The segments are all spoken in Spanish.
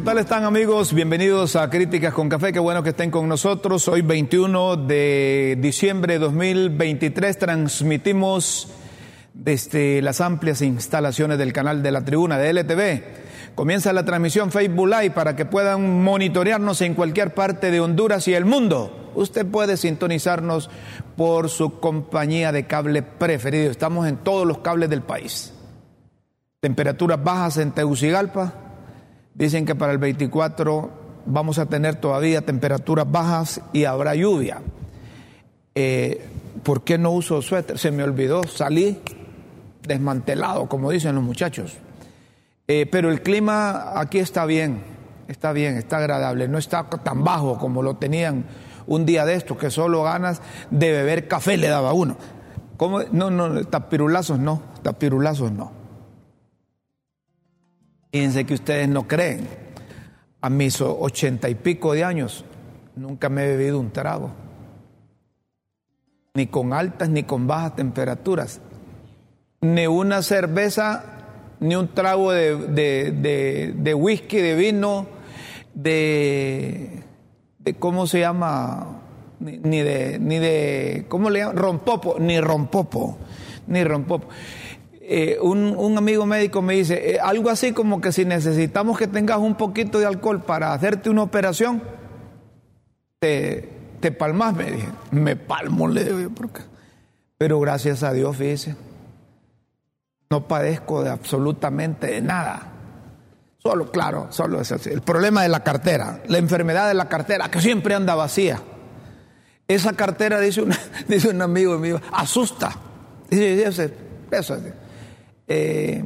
¿Qué tal están amigos? Bienvenidos a Críticas con Café. Qué bueno que estén con nosotros. Hoy 21 de diciembre de 2023 transmitimos desde las amplias instalaciones del canal de la tribuna de LTV. Comienza la transmisión Facebook Live para que puedan monitorearnos en cualquier parte de Honduras y el mundo. Usted puede sintonizarnos por su compañía de cable preferido. Estamos en todos los cables del país. Temperaturas bajas en Tegucigalpa, Dicen que para el 24 vamos a tener todavía temperaturas bajas y habrá lluvia. Eh, ¿Por qué no uso suéter? Se me olvidó, salí desmantelado, como dicen los muchachos. Eh, pero el clima aquí está bien, está bien, está agradable, no está tan bajo como lo tenían un día de estos, que solo ganas de beber café le daba uno. ¿Cómo? No, no, tapirulazos no, tapirulazos no. Fíjense que ustedes no creen. A mis ochenta y pico de años nunca me he bebido un trago. Ni con altas ni con bajas temperaturas. Ni una cerveza, ni un trago de, de, de, whisky, de vino, de, de ¿cómo se llama? Ni, ni, de, ni de, ¿cómo le llaman? Rompopo, ni rompopo, ni rompopo. Eh, un, un, amigo médico me dice, eh, algo así como que si necesitamos que tengas un poquito de alcohol para hacerte una operación, te, te palmas, me dije. Me palmo, le porque... Pero gracias a Dios, fíjese, no padezco de absolutamente de nada. Solo, claro, solo es así. El problema de la cartera, la enfermedad de la cartera, que siempre anda vacía. Esa cartera, dice, dice un amigo mío, asusta. Dice, eso, eso, eh,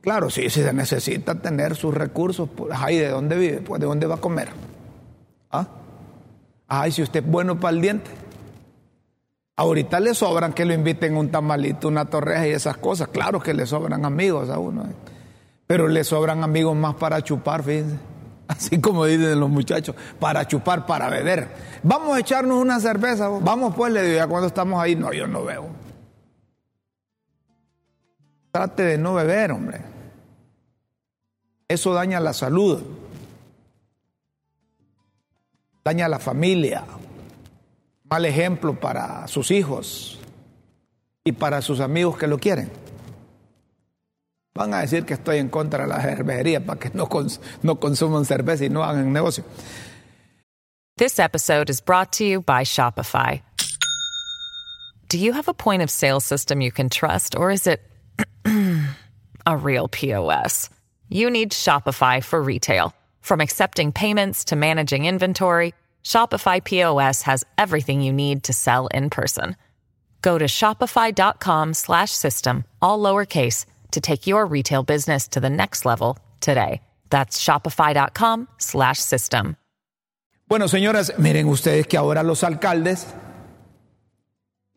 claro, sí, si se necesita tener sus recursos, pues ahí de dónde vive, pues de dónde va a comer. ¿Ah? Ay, si usted es bueno para el diente. Ahorita le sobran que lo inviten un tamalito, una torreja y esas cosas. Claro que le sobran amigos a uno. ¿eh? Pero le sobran amigos más para chupar, fíjense. Así como dicen los muchachos, para chupar, para beber. Vamos a echarnos una cerveza. Vamos pues, le digo, ya cuando estamos ahí, no, yo no veo. Trate de no beber, hombre. Eso daña la salud. Daña la familia. Mal ejemplo para sus hijos y para sus amigos que lo quieren. Van a decir que estoy en contra de la cervecería para que no, cons no consuman cerveza y no hagan negocio. This episode is brought to you by Shopify. Do you have a point of sale system you can trust, or is it a real POS? You need Shopify for retail. From accepting payments to managing inventory, Shopify POS has everything you need to sell in person. Go to shopify.com slash system, all lowercase, to take your retail business to the next level today. That's shopify.com slash system. Bueno, señoras, miren ustedes que ahora los alcaldes,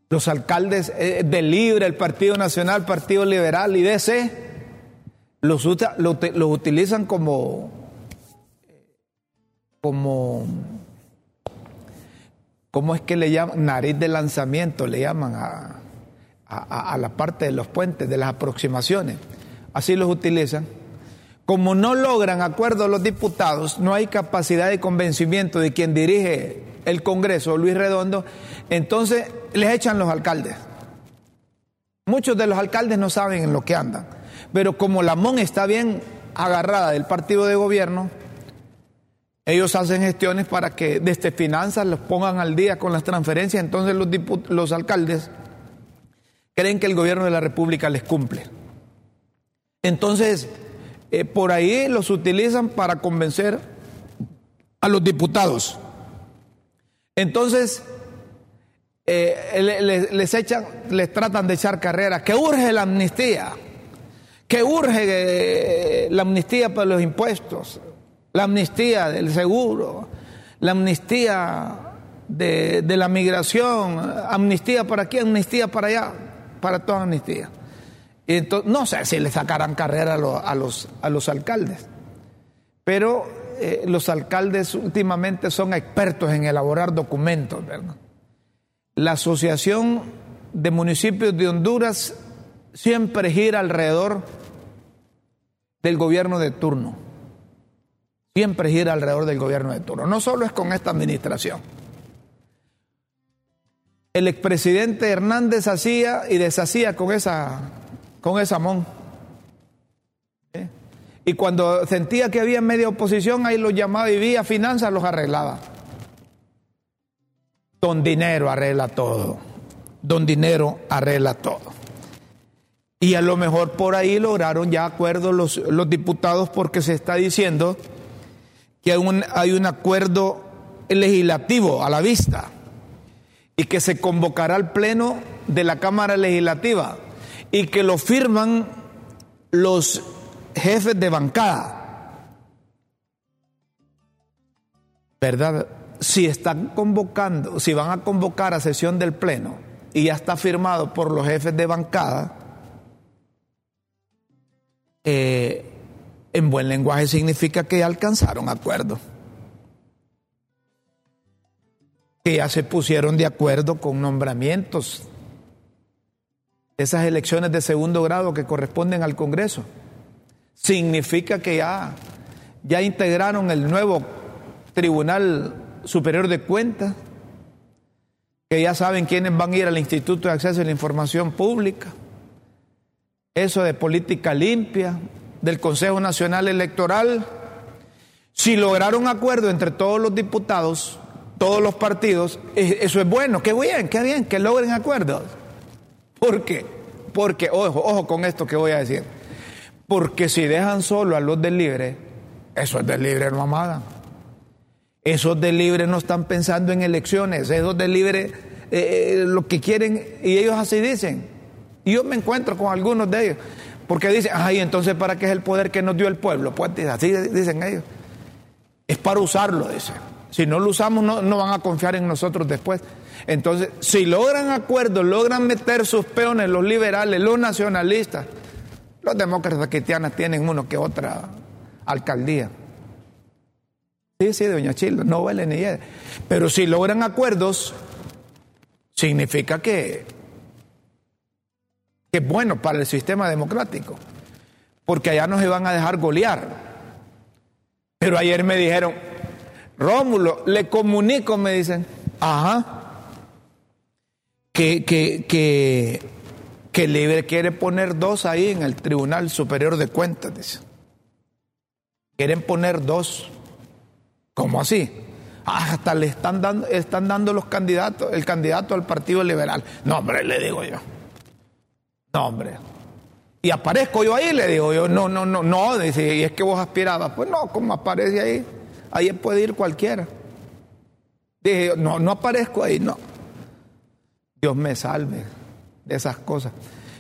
los alcaldes eh, de Libre, el Partido Nacional, Partido Liberal y DC, los, los, utilizan como, como, ¿cómo es que le llaman? Nariz de lanzamiento, le llaman a, a, a la parte de los puentes, de las aproximaciones. Así los utilizan. Como no logran acuerdo los diputados, no hay capacidad de convencimiento de quien dirige el Congreso, Luis Redondo, entonces les echan los alcaldes. Muchos de los alcaldes no saben en lo que andan, pero como la MON está bien agarrada del partido de gobierno, ellos hacen gestiones para que desde finanzas los pongan al día con las transferencias, entonces los, los alcaldes creen que el gobierno de la República les cumple. Entonces, eh, por ahí los utilizan para convencer a los diputados. Entonces, eh, les, echan, les tratan de echar carrera, que urge la amnistía, que urge la amnistía para los impuestos, la amnistía del seguro, la amnistía de, la migración, amnistía para aquí, amnistía para allá, para toda amnistía. Y entonces, no sé si le sacarán carrera a, los, a los alcaldes, pero eh, los alcaldes últimamente son expertos en elaborar documentos, La Asociación de Municipios de Honduras siempre gira alrededor del gobierno de turno siempre gira alrededor del gobierno de turno. No solo es con esta administración. El expresidente Hernández hacía y deshacía con esa, con esa mon. Y cuando sentía que había media oposición, ahí los llamaba y vía finanzas los arreglaba. Don Dinero arregla todo. Don Dinero arregla todo. Y a lo mejor por ahí lograron ya acuerdos los, diputados porque se está diciendo que hay un, acuerdo legislativo a la vista y que se convocará al pleno de la Cámara Legislativa y que lo firman los jefes de bancada. ¿Verdad? Si están convocando, si van a convocar a sesión del pleno y ya está firmado por los jefes de bancada, eh, en buen lenguaje significa que ya alcanzaron acuerdo. Que ya se pusieron de acuerdo con nombramientos. Esas elecciones de segundo grado que corresponden al Congreso. Significa que ya, ya integraron el nuevo Tribunal Superior de Cuentas, que ya saben quiénes van a ir al Instituto de Acceso a la Información Pública. Eso de política limpia, del Consejo Nacional Electoral, si lograron acuerdo entre todos los diputados, todos los partidos, eh, eso es bueno, qué bien, qué bien, que logren acuerdos. ¿Por qué? Porque, ojo, ojo con esto que voy a decir, porque si dejan solo a los del libre, esos del libre no amagan. Esos del libre no están pensando en elecciones, esos del libre eh, eh, lo que quieren, y ellos así dicen. Y yo me encuentro con algunos de ellos. Porque dicen, ay, entonces ¿para qué es el poder que nos dio el pueblo? Pues así dicen ellos. Es para usarlo, dice. Si no lo usamos, no, van a confiar en nosotros después. Entonces, si logran acuerdos, logran meter sus peones, los liberales, los nacionalistas, los demócratas cristianos tienen uno que otra alcaldía. Sí, sí, doña Childa, no vale ni idea. Pero si logran acuerdos, significa que que es bueno para el sistema democrático, porque allá no se van a dejar golear. Pero ayer me dijeron, Rómulo, le comunico, me dicen, ajá, que, que, que, que Libre quiere poner dos ahí en el Tribunal Superior de Cuentas, dice. Quieren poner dos. ¿Cómo así? Ah, hasta le están dando, están dando los candidatos, el candidato al Partido Liberal. No, hombre, le digo yo. No, hombre. Y aparezco yo ahí, le digo yo, no, no, no, no, dice, y es que vos aspirabas. Pues no, como aparece ahí, ahí puede ir cualquiera. Dije yo, no, no aparezco ahí, no. Dios me salve de esas cosas.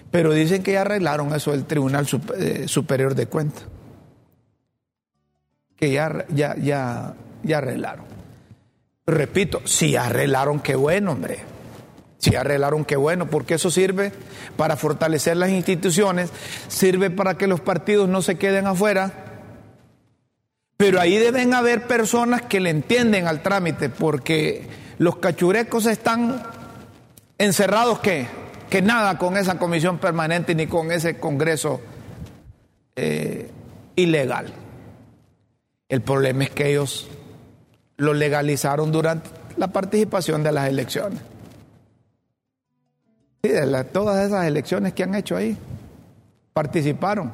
Pero dicen que ya arreglaron eso del Tribunal eh, Superior de Cuentas. Que ya, ya, ya, ya arreglaron. Repito, si arreglaron, qué bueno, hombre. Si arreglaron, qué bueno, porque eso sirve para fortalecer las instituciones, sirve para que los partidos no se queden afuera. Pero ahí deben haber personas que le entienden al trámite, porque los cachurecos están encerrados que, que nada con esa comisión permanente ni con ese Congreso eh, ilegal. El problema es que ellos lo legalizaron durante la participación de las elecciones. Sí, de todas esas elecciones que han hecho ahí, participaron.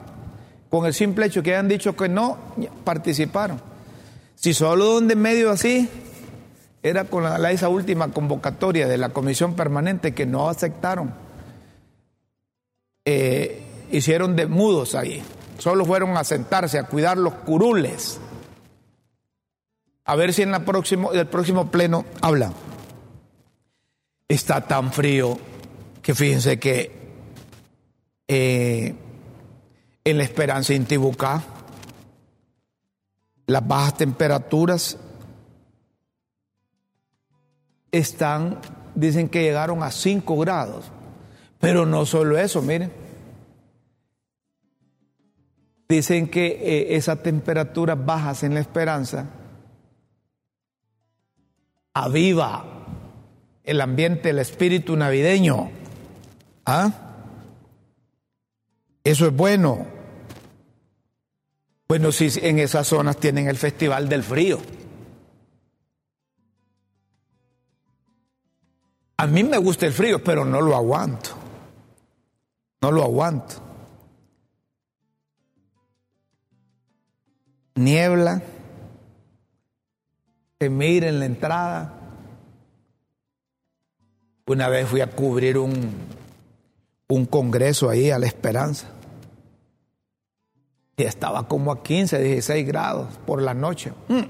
Con el simple hecho que hayan dicho que no, participaron. Si solo donde medio así, era con la, esa última convocatoria de la comisión permanente que no aceptaron. Eh, hicieron de mudos ahí. solo fueron a sentarse a cuidar los curules. A ver si en la próximo, el próximo pleno hablan. Está tan frío que fíjense que eh, en la Esperanza Intibucá, las bajas temperaturas están, dicen que llegaron a 5 grados. Pero no solo eso, miren. Dicen que eh, esas temperaturas bajas en la esperanza aviva el ambiente, el espíritu navideño. ¿Ah? Eso es bueno. Bueno, si en esas zonas tienen el Festival del Frío. A mí me gusta el frío, pero no lo aguanto. No lo aguanto. Niebla, se mira en la entrada. Una vez fui a cubrir un, un congreso ahí a la Esperanza. Y estaba como a 15, 16 grados por la noche. Mm.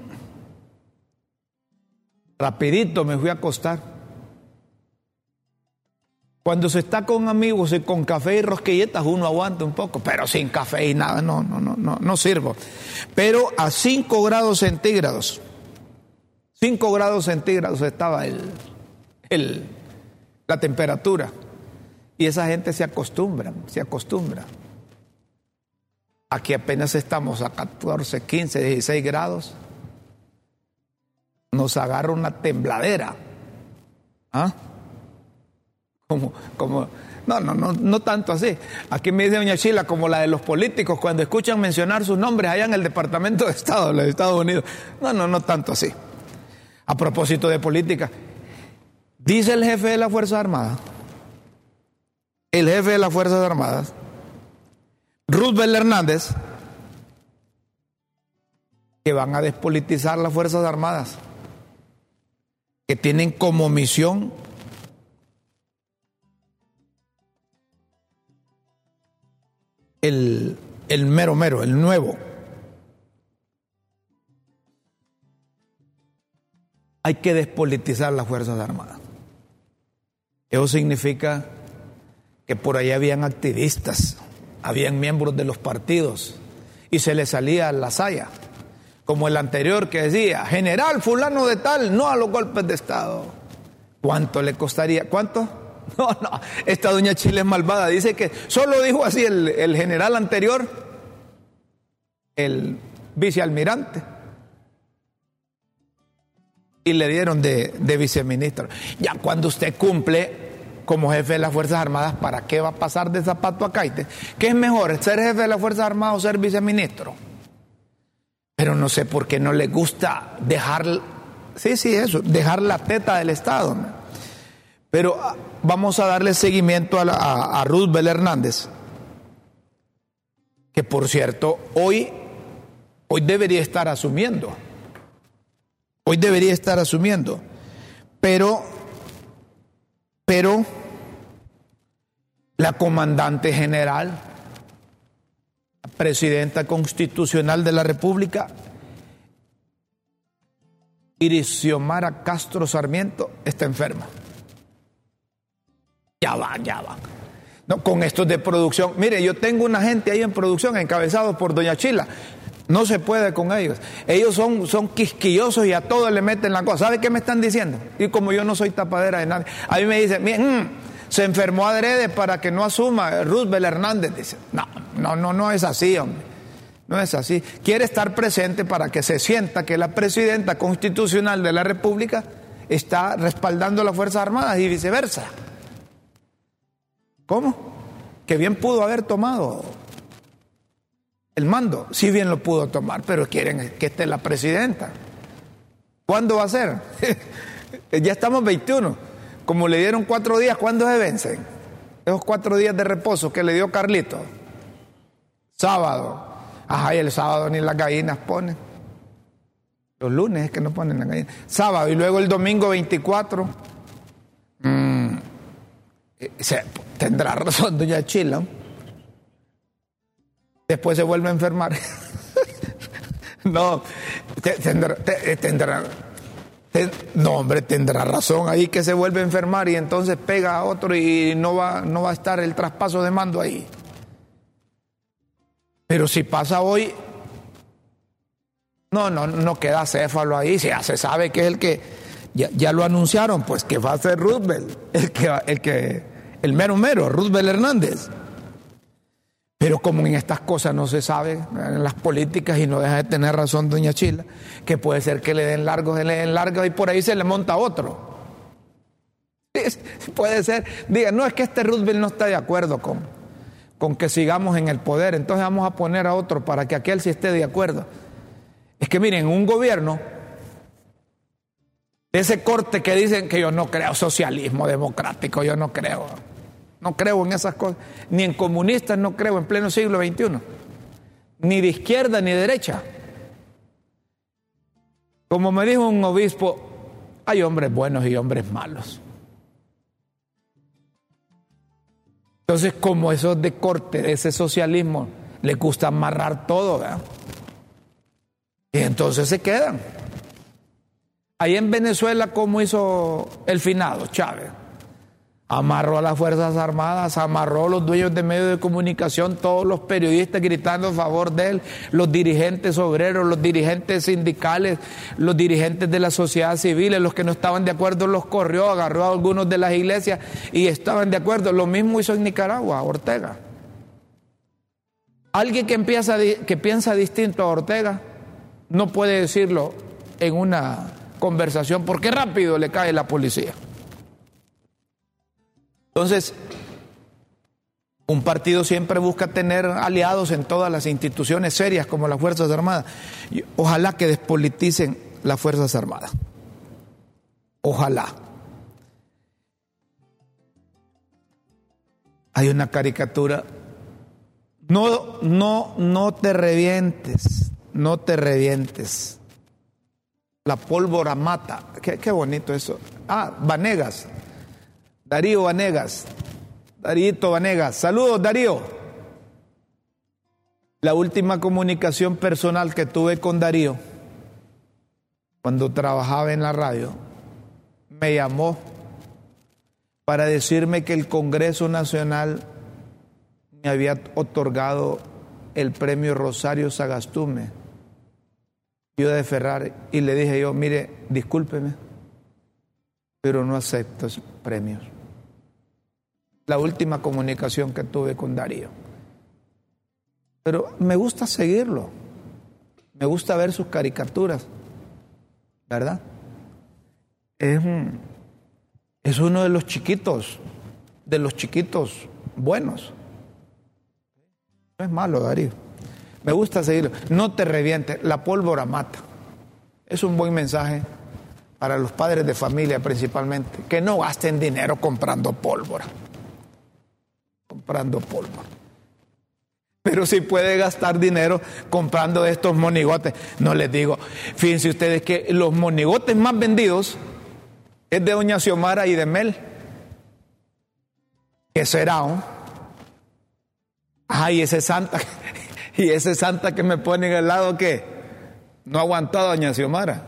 Rapidito me fui a acostar. Cuando se está con amigos y con café y rosquilletas, uno aguanta un poco, pero sin café y nada, no, no, no, no, no sirvo. Pero a 5 grados centígrados, 5 grados centígrados estaba el, el, la temperatura. Y esa gente se acostumbra, se acostumbra. Aquí apenas estamos a 14, 15, 16 grados. Nos agarra una tembladera. ¿Ah? Como, como, no, no, no, no tanto así. Aquí me dice doña Chila, como la de los políticos, cuando escuchan mencionar sus nombres allá en el Departamento de Estado de los Estados Unidos. No, no, no tanto así. A propósito de política, dice el jefe de las Fuerzas Armadas, el jefe de las Fuerzas Armadas, Roosevelt Hernández, que van a despolitizar las Fuerzas Armadas, que tienen como misión el, el mero mero, el nuevo. Hay que despolitizar las Fuerzas Armadas. Eso significa que por ahí habían activistas, habían miembros de los partidos y se les salía la saya, como el anterior que decía, general fulano de tal, no a los golpes de Estado. ¿Cuánto le costaría? ¿Cuánto? No, no, esta doña Chile es malvada. Dice que solo dijo así el, general anterior, el vicealmirante, y le dieron de viceministro. Ya cuando usted cumple como jefe de las Fuerzas Armadas, ¿para qué va a pasar de zapato a caite? ¿Qué es mejor, ser jefe de las Fuerzas Armadas o ser viceministro? Pero no sé por qué no le gusta dejar, sí, sí, eso, dejar la teta del Estado. Pero ah, vamos a darle seguimiento a, Ruth Bel Hernández, que por cierto, hoy, hoy debería estar asumiendo. Hoy debería estar asumiendo. Pero, pero, la comandante general, presidenta constitucional de la República, Irixiomara Castro Sarmiento, está enferma. Ya va, ya va. No, con estos de producción. Mire, yo tengo una gente ahí en producción, encabezados por Doña Chila. No se puede con ellos. Ellos son, son quisquillosos y a todos le meten la cosa. ¿Sabe qué me están diciendo? Y como yo no soy tapadera de nadie, a mí me dicen, miren, mm, se enfermó adrede para que no asuma Roosevelt Hernández. Dice, no, no, no, no es así, hombre. No es así. Quiere estar presente para que se sienta que la presidenta constitucional de la República está respaldando las Fuerzas Armadas y viceversa. ¿Cómo? Que bien pudo haber tomado el mando. Sí bien lo pudo tomar, pero quieren que esté la presidenta. ¿Cuándo va a ser? ya estamos 21. Como le dieron cuatro días, ¿cuándo se vencen? Esos cuatro días de reposo que le dio Carlito. Sábado. Ajá, y el sábado ni las gallinas ponen. Los lunes es que no ponen las gallinas. Sábado y luego el domingo 24. Mmm tendrá razón doña Chila. después se vuelve a enfermar. no, tendrá, tendrá no, hombre, tendrá razón ahí que se vuelve a enfermar y entonces pega a otro y no va, no va a estar el traspaso de mando ahí. Pero si pasa hoy, no, no, no queda céfalo ahí, ya se sabe que es el que, ya, lo anunciaron, pues que va a ser Roosevelt, el que, el que, el mero mero, Roosevelt Hernández. Pero como en estas cosas no se sabe, en las políticas, y no deja de tener razón doña Chila, que puede ser que le den largos, le den largos y por ahí se le monta otro. Puede ser, diga, no es que este Roosevelt no está de acuerdo con, con que sigamos en el poder, entonces vamos a poner a otro para que aquel sí esté de acuerdo. Es que miren, un gobierno ese corte que dicen que yo no creo socialismo democrático, yo no creo. No creo en esas cosas. Ni en comunistas no creo en pleno siglo XXI. Ni de izquierda ni de derecha. Como me dijo un obispo, hay hombres buenos y hombres malos. Entonces, como esos de corte, de ese socialismo, les gusta amarrar todo, ¿verdad? Y entonces se quedan. Ahí en Venezuela, ¿cómo hizo el finado Chávez? Amarró a las Fuerzas Armadas, amarró a los dueños de medios de comunicación, todos los periodistas gritando a favor de él, los dirigentes obreros, los dirigentes sindicales, los dirigentes de la sociedad civil, los que no estaban de acuerdo los corrió, agarró a algunos de las iglesias y estaban de acuerdo. Lo mismo hizo en Nicaragua, Ortega. Alguien que, que piensa distinto a Ortega no puede decirlo en una conversación porque rápido le cae la policía. Entonces, un partido siempre busca tener aliados en todas las instituciones serias como las Fuerzas Armadas. Ojalá que despoliticen las Fuerzas Armadas. Ojalá. Hay una caricatura. No, no, no te revientes, no te revientes. La pólvora mata. Qué, qué bonito eso. Ah, Vanegas. Darío Vanegas. Darío Vanegas. Saludos, Darío. La última comunicación personal que tuve con Darío, cuando trabajaba en la radio, me llamó para decirme que el Congreso Nacional me había otorgado el premio Rosario Sagastume, yo de Ferrari, y le dije yo, mire, discúlpeme, pero no acepto premios la última comunicación que tuve con Darío. Pero me gusta seguirlo, me gusta ver sus caricaturas, ¿verdad? Es, es uno de los chiquitos, de los chiquitos buenos. No es malo, Darío. Me gusta seguirlo. No te revientes, la pólvora mata. Es un buen mensaje para los padres de familia principalmente, que no gasten dinero comprando pólvora comprando polvo. Pero si puede gastar dinero comprando estos monigotes, no les digo. Fíjense ustedes que los monigotes más vendidos es de Doña Xiomara y de Mel. ¿Qué será? Oh? Ay, ese santa, y ese santa que me pone en el lado que no ha aguantado Doña Xiomara.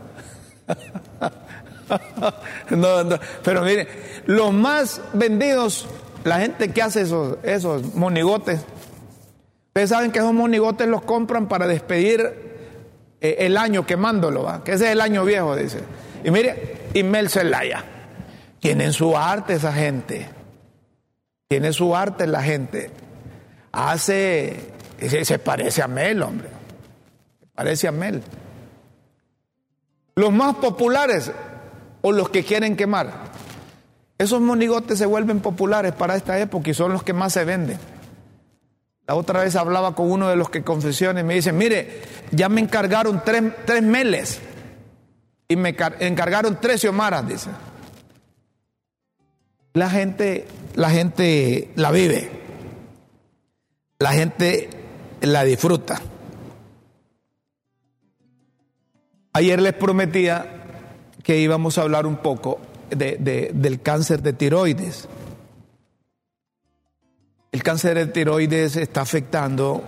no, no, pero mire, los más vendidos la gente que hace esos, esos monigotes, ustedes saben que esos monigotes los compran para despedir eh, el año quemándolo, ¿va? que ese es el año viejo, dice. Y mire, Mel Zelaya, tienen su arte esa gente, tiene su arte la gente. Hace, se, se parece a Mel, hombre, se parece a Mel. Los más populares o los que quieren quemar esos monigotes se vuelven populares para esta época y son los que más se venden. La otra vez hablaba con uno de los que confesiones y me dice, mire, ya me encargaron tres, meles y me encargaron tres siomaras, dice. La gente, la gente la vive, la gente la disfruta. Ayer les prometía que íbamos a hablar un poco del cáncer de tiroides. El cáncer de tiroides está afectando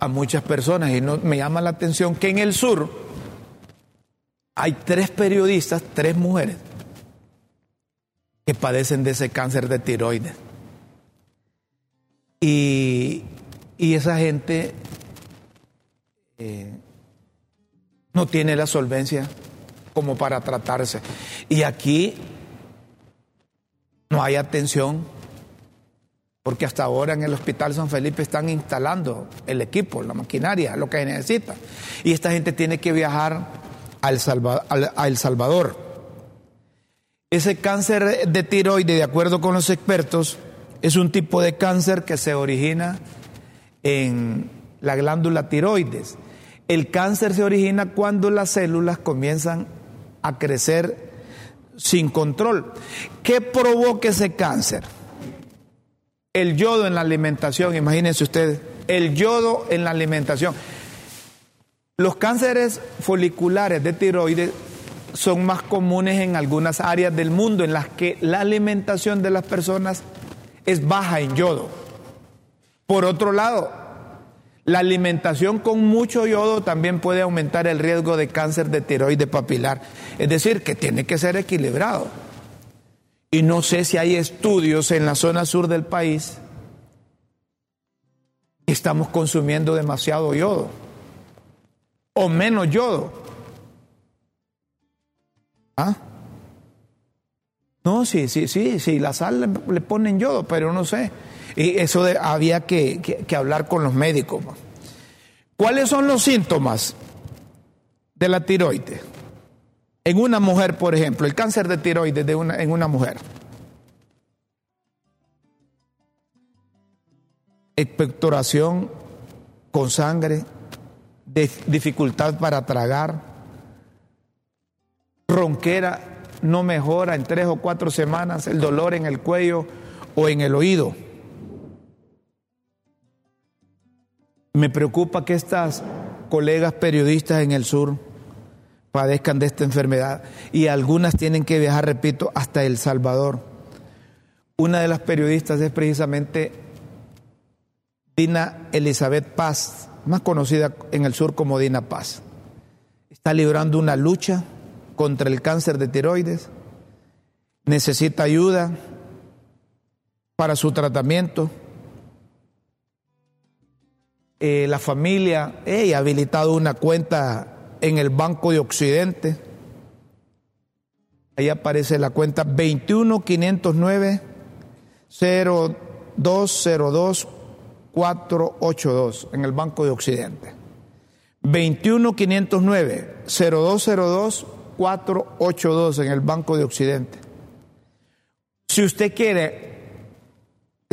a muchas personas y no, me llama la atención que en el sur hay tres periodistas, tres mujeres, que padecen de ese cáncer de tiroides. Y, esa gente eh, no tiene la solvencia como para tratarse. Y aquí no hay atención, porque hasta ahora en el Hospital San Felipe están instalando el equipo, la maquinaria, lo que necesita. Y esta gente tiene que viajar a El Salvador. Ese cáncer de tiroides, de acuerdo con los expertos, es un tipo de cáncer que se origina en la glándula tiroides. El cáncer se origina cuando las células comienzan a crecer sin control. ¿Qué provoca ese cáncer? El yodo en la alimentación, imagínense ustedes, el yodo en la alimentación. Los cánceres foliculares de tiroides son más comunes en algunas áreas del mundo en las que la alimentación de las personas es baja en yodo. Por otro lado, la alimentación con mucho yodo también puede aumentar el riesgo de cáncer de tiroides papilar. Es decir, que tiene que ser equilibrado. Y no sé si hay estudios en la zona sur del país que estamos consumiendo demasiado yodo o menos yodo. ¿Ah? No, sí, sí, sí, sí, la sal le, ponen yodo, pero no sé. Y eso había que, hablar con los médicos. ¿Cuáles son los síntomas de la tiroides? En una mujer, por ejemplo, el cáncer de tiroides de una, en una mujer. Expectoración con sangre, dificultad para tragar, ronquera no mejora en tres o cuatro semanas, el dolor en el cuello o en el oído. Me preocupa que estas colegas periodistas en el sur padezcan de esta enfermedad y algunas tienen que viajar, repito, hasta El Salvador. Una de las periodistas es precisamente Dina Elizabeth Paz, más conocida en el sur como Dina Paz. Está librando una lucha contra el cáncer de tiroides, necesita ayuda para su tratamiento eh, la familia, ha habilitado una cuenta en el Banco de Occidente. Ahí aparece la cuenta 21509 0202 482 en el Banco de Occidente. 21509 0202 482 en el Banco de Occidente. Si usted quiere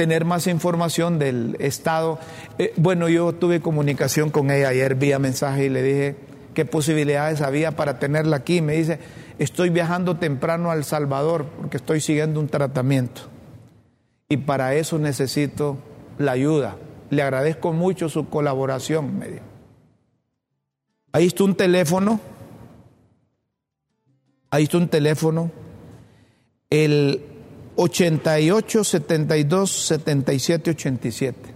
tener más información del Estado. Eh, bueno, yo tuve comunicación con ella ayer vía mensaje y le dije qué posibilidades había para tenerla aquí. Me dice, estoy viajando temprano al Salvador porque estoy siguiendo un tratamiento y para eso necesito la ayuda. Le agradezco mucho su colaboración, me dijo. Ahí está un teléfono. Ahí está un teléfono. El 88 72 77 87.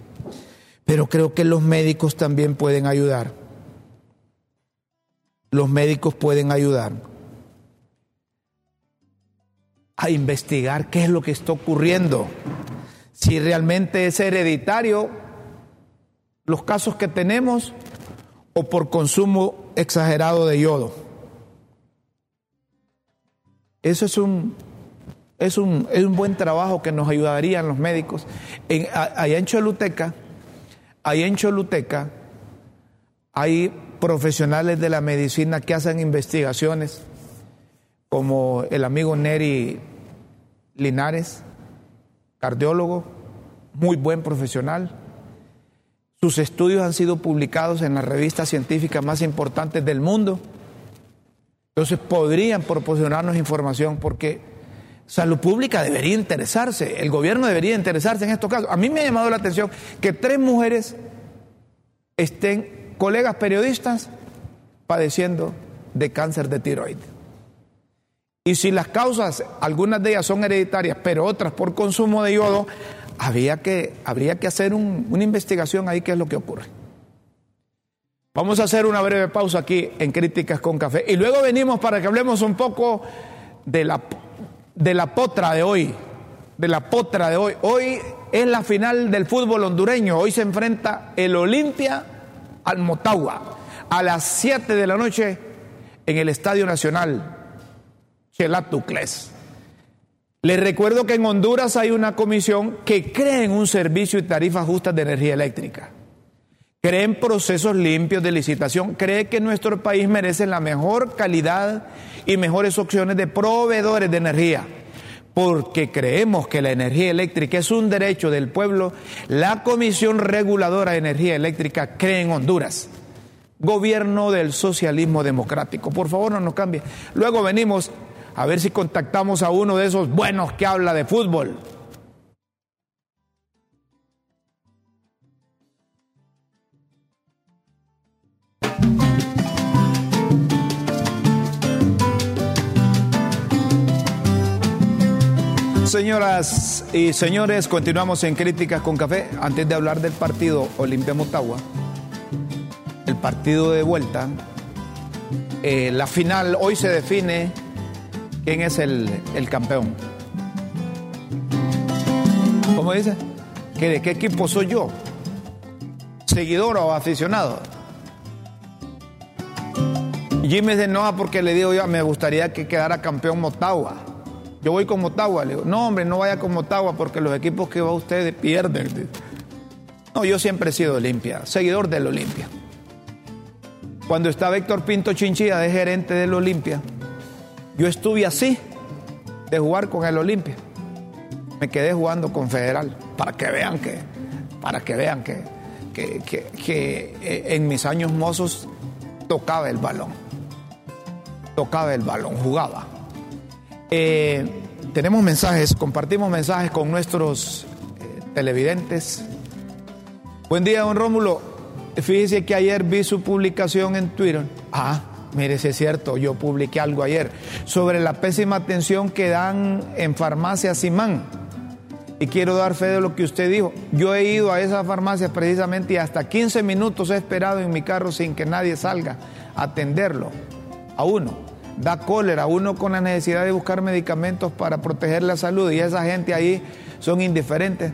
Pero creo que los médicos también pueden ayudar. Los médicos pueden ayudar a investigar qué es lo que está ocurriendo. Si realmente es hereditario los casos que tenemos o por consumo exagerado de yodo. Eso es un es un, buen trabajo que nos ayudarían los médicos. En, allá en Choluteca, en Choluteca, hay profesionales de la medicina que hacen investigaciones, como el amigo Neri Linares, cardiólogo, muy buen profesional. Sus estudios han sido publicados en las revistas científicas más importantes del mundo. Entonces podrían proporcionarnos información porque Salud Pública debería interesarse, el gobierno debería interesarse en estos casos. A mí me ha llamado la atención que tres mujeres estén, colegas periodistas, padeciendo de cáncer de tiroides. Y si las causas, algunas de ellas son hereditarias, pero otras por consumo de yodo, habría que, habría que hacer una investigación ahí qué es lo que ocurre. Vamos a hacer una breve pausa aquí en Críticas con Café y luego venimos para que hablemos un poco de la, de la potra de hoy, de la potra de hoy. Hoy es la final del fútbol hondureño, hoy se enfrenta el Olimpia al Motagua a las 7 de la noche en el Estadio Nacional Chelatucles. Les recuerdo que en Honduras hay una comisión que cree en un servicio y tarifas justas de energía eléctrica cree en procesos limpios de licitación, cree que nuestro país merece la mejor calidad y mejores opciones de proveedores de energía. Porque creemos que la energía eléctrica es un derecho del pueblo, la Comisión Reguladora de Energía Eléctrica cree en Honduras. Gobierno del socialismo democrático. Por favor, no nos cambie. Luego venimos a ver si contactamos a uno de esos buenos que habla de fútbol. Señoras y señores, continuamos en Críticas con Café. Antes de hablar del partido Olimpia Motagua, el partido de vuelta, eh, la final, hoy se define quién es el, campeón. ¿Cómo dice? ¿De qué equipo soy yo? ¿Seguidor o aficionado? Jimmy dice, no, porque le digo yo, me gustaría que quedara campeón Motagua. Yo voy con Motagua. Le digo, no, hombre, no vaya con Motagua porque los equipos que va usted pierden. No, yo siempre he sido Olimpia, seguidor del Olimpia. Cuando estaba Héctor Pinto Chinchilla de gerente del Olimpia, yo estuve así de jugar con el Olimpia. Me quedé jugando con Federal para que vean que, para que vean que, que, eh, en mis años mozos tocaba el balón. Tocaba el balón, jugaba. Eh, tenemos mensajes, compartimos mensajes con nuestros eh, televidentes. Buen día, don Rómulo. Fíjese que ayer vi su publicación en Twitter. Ah, mire, si es cierto, yo publiqué algo ayer sobre la pésima atención que dan en farmacia Simán. Y quiero dar fe de lo que usted dijo. Yo he ido a esa farmacia precisamente y hasta 15 minutos he esperado en mi carro sin que nadie salga a atenderlo a uno da cólera, uno con la necesidad de buscar medicamentos para proteger la salud y esa gente ahí son indiferentes.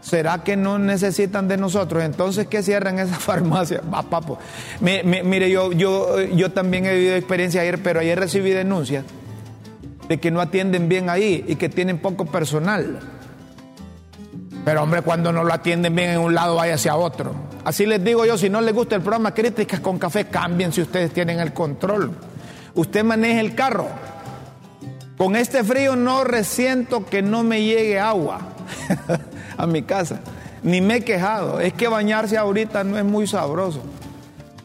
¿Será que no necesitan de nosotros? Entonces que cierran esa farmacia. Va, papo. Mire, yo, yo, yo también he vivido experiencia ayer, pero ayer recibí denuncias de que no atienden bien ahí y que tienen poco personal. Pero hombre, cuando no lo atienden bien en un lado, vaya hacia otro. Así les digo yo, si no les gusta el programa Críticas con Café, cambien si ustedes tienen el control usted maneja el carro. Con este frío no resiento que no me llegue agua a mi casa, ni me he quejado. Es que bañarse ahorita no es muy sabroso,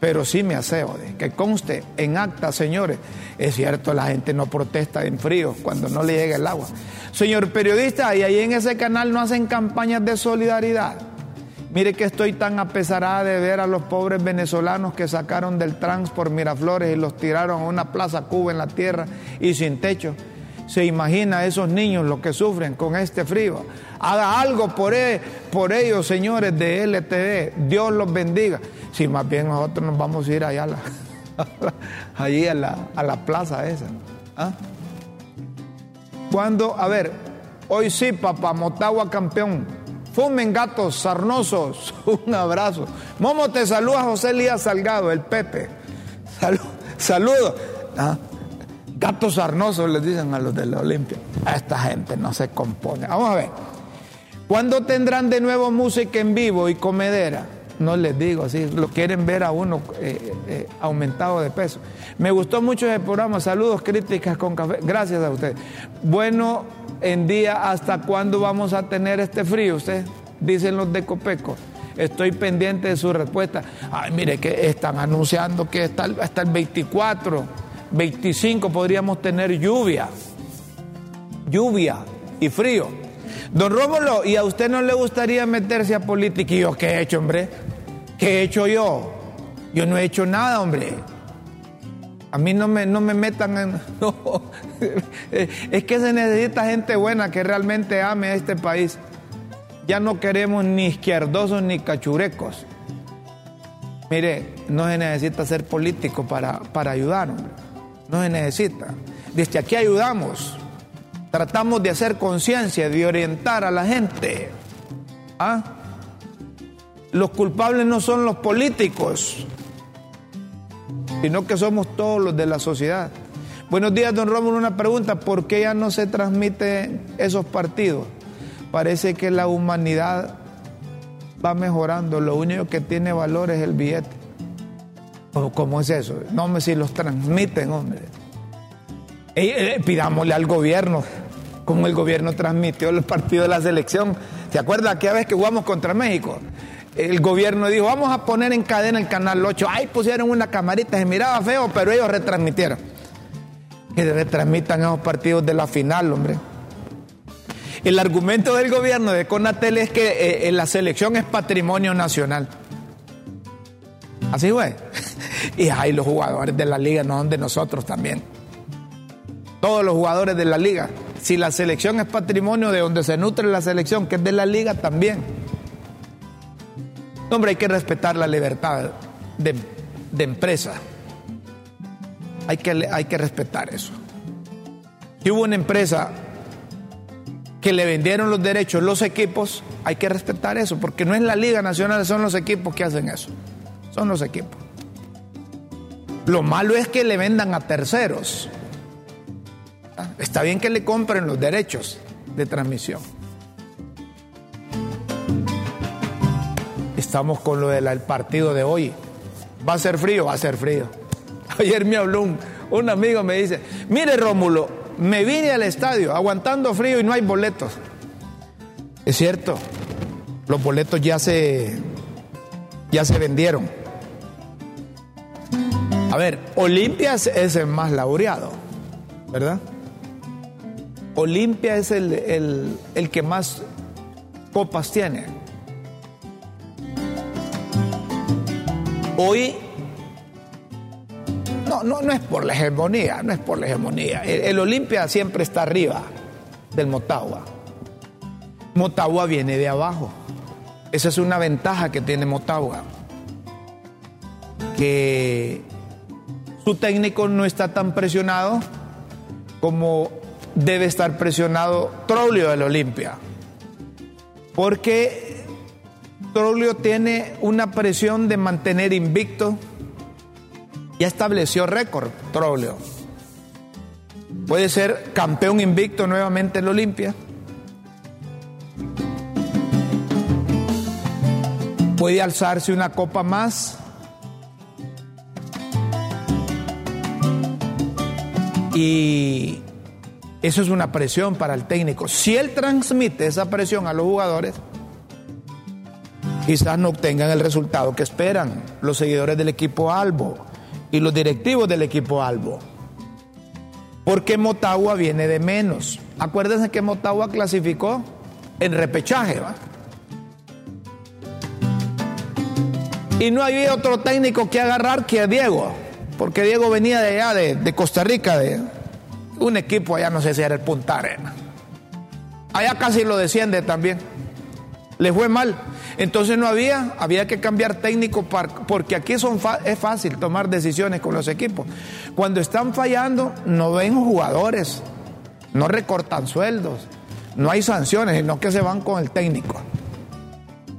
pero sí me aseo. Que conste en acta, señores, es cierto, la gente no protesta en frío cuando no le llega el agua. Señor periodista, y ahí en ese canal no hacen campañas de solidaridad. Mire que estoy tan apesarada de ver a los pobres venezolanos que sacaron del trans por Miraflores y los tiraron a una plaza Cuba en la tierra y sin techo. Se imagina a esos niños lo que sufren con este frío. Haga algo por, e, ellos, señores de LTD. Dios los bendiga. Si más bien nosotros nos vamos a ir allá a la, allí a la, a la plaza esa. ¿Ah? Cuando, a ver, hoy sí, papá, Motagua campeón. Fumen gatos sarnosos. Un abrazo. Momo te saluda José Elías Salgado, el Pepe. saludos. Ah, gatos sarnosos les dicen a los de la Olimpia. A esta gente no se compone. Vamos a ver. ¿Cuándo tendrán de nuevo música en vivo y comedera? No les digo así, lo quieren ver a uno eh, eh, aumentado de peso. Me gustó mucho ese programa. Saludos, críticas con café. Gracias a ustedes. Bueno, en día, ¿hasta cuándo vamos a tener este frío? Usted, dicen los de Copeco. Estoy pendiente de su respuesta. Ay, mire que están anunciando que hasta el, hasta el 24, 25 podríamos tener lluvia. Lluvia y frío. Don Rómulo, ¿y a usted no le gustaría meterse a política? ¿Y yo qué he hecho, hombre? ¿Qué he hecho yo? Yo no he hecho nada, hombre. A mí no me, no me metan en... Es que se necesita gente buena que realmente ame a este país. Ya no queremos ni izquierdosos ni cachurecos. Mire, no se necesita ser político para, para ayudar, no se necesita. Desde aquí ayudamos, tratamos de hacer conciencia, de orientar a la gente. ¿Ah? Los culpables no son los políticos, sino que somos todos los de la sociedad. Buenos días, don Rómulo. Una pregunta, ¿por qué ya no se transmiten esos partidos? Parece que la humanidad va mejorando, lo único que tiene valor es el billete. ¿Cómo es eso? No, me si los transmiten, hombre. Eh, pidámosle al gobierno, como el gobierno transmitió el partido de la selección. ¿Se acuerda aquella vez que jugamos contra México? El gobierno dijo, vamos a poner en cadena el canal 8. Ahí pusieron una camarita, se miraba feo, pero ellos retransmitieron. Que retransmitan esos partidos de la final, hombre. El argumento del gobierno de Conatel es que eh, eh, la selección es patrimonio nacional. Así fue. Y ahí los jugadores de la liga no son de nosotros también. Todos los jugadores de la liga. Si la selección es patrimonio de donde se nutre la selección, que es de la liga también. Hombre, hay que respetar la libertad de, empresa. Hay que, hay que respetar eso. Si hubo una empresa que le vendieron los derechos los equipos, hay que respetar eso, porque no es la Liga Nacional, son los equipos que hacen eso. Son los equipos. Lo malo es que le vendan a terceros. Ah, está bien que le compren los derechos de transmisión. Estamos con lo del partido de hoy. ¿Va a ser frío? Va a ser frío. Ayer me habló un, un amigo, me dice, mire Rómulo, me vine al estadio aguantando frío y no hay boletos. Es cierto, los boletos ya se, ya se vendieron. A ver, Olimpia es el más laureado, ¿verdad? Olimpia es el, el, el que más copas tiene. Hoy no, no, no es por la hegemonía, no es por la hegemonía. El, Olimpia siempre está arriba del Motagua. Motagua viene de abajo. Esa es una ventaja que tiene Motagua. Que su técnico no está tan presionado como debe estar presionado Trollio del Olimpia. Porque Trollio tiene una presión de mantener invicto ya estableció récord Troglio. Puede ser campeón invicto nuevamente en la Olimpia. Puede alzarse una copa más. Y eso es una presión para el técnico. Si él transmite esa presión a los jugadores, quizás no obtengan el resultado que esperan los seguidores del equipo Albo y los directivos del equipo Albo. Porque Motagua viene de menos. Acuérdense que Motagua clasificó en repechaje, ¿va? Y no había otro técnico que agarrar que a Diego, porque Diego venía de allá, de, Costa Rica, de un equipo allá, no sé si era el Punta Arena. Allá casi lo desciende también. Le fue mal. Entonces no había, había que cambiar técnico porque aquí es fácil tomar decisiones con los equipos. Cuando están fallando, no ven jugadores, no recortan sueldos, no hay sanciones, sino que se van con el técnico.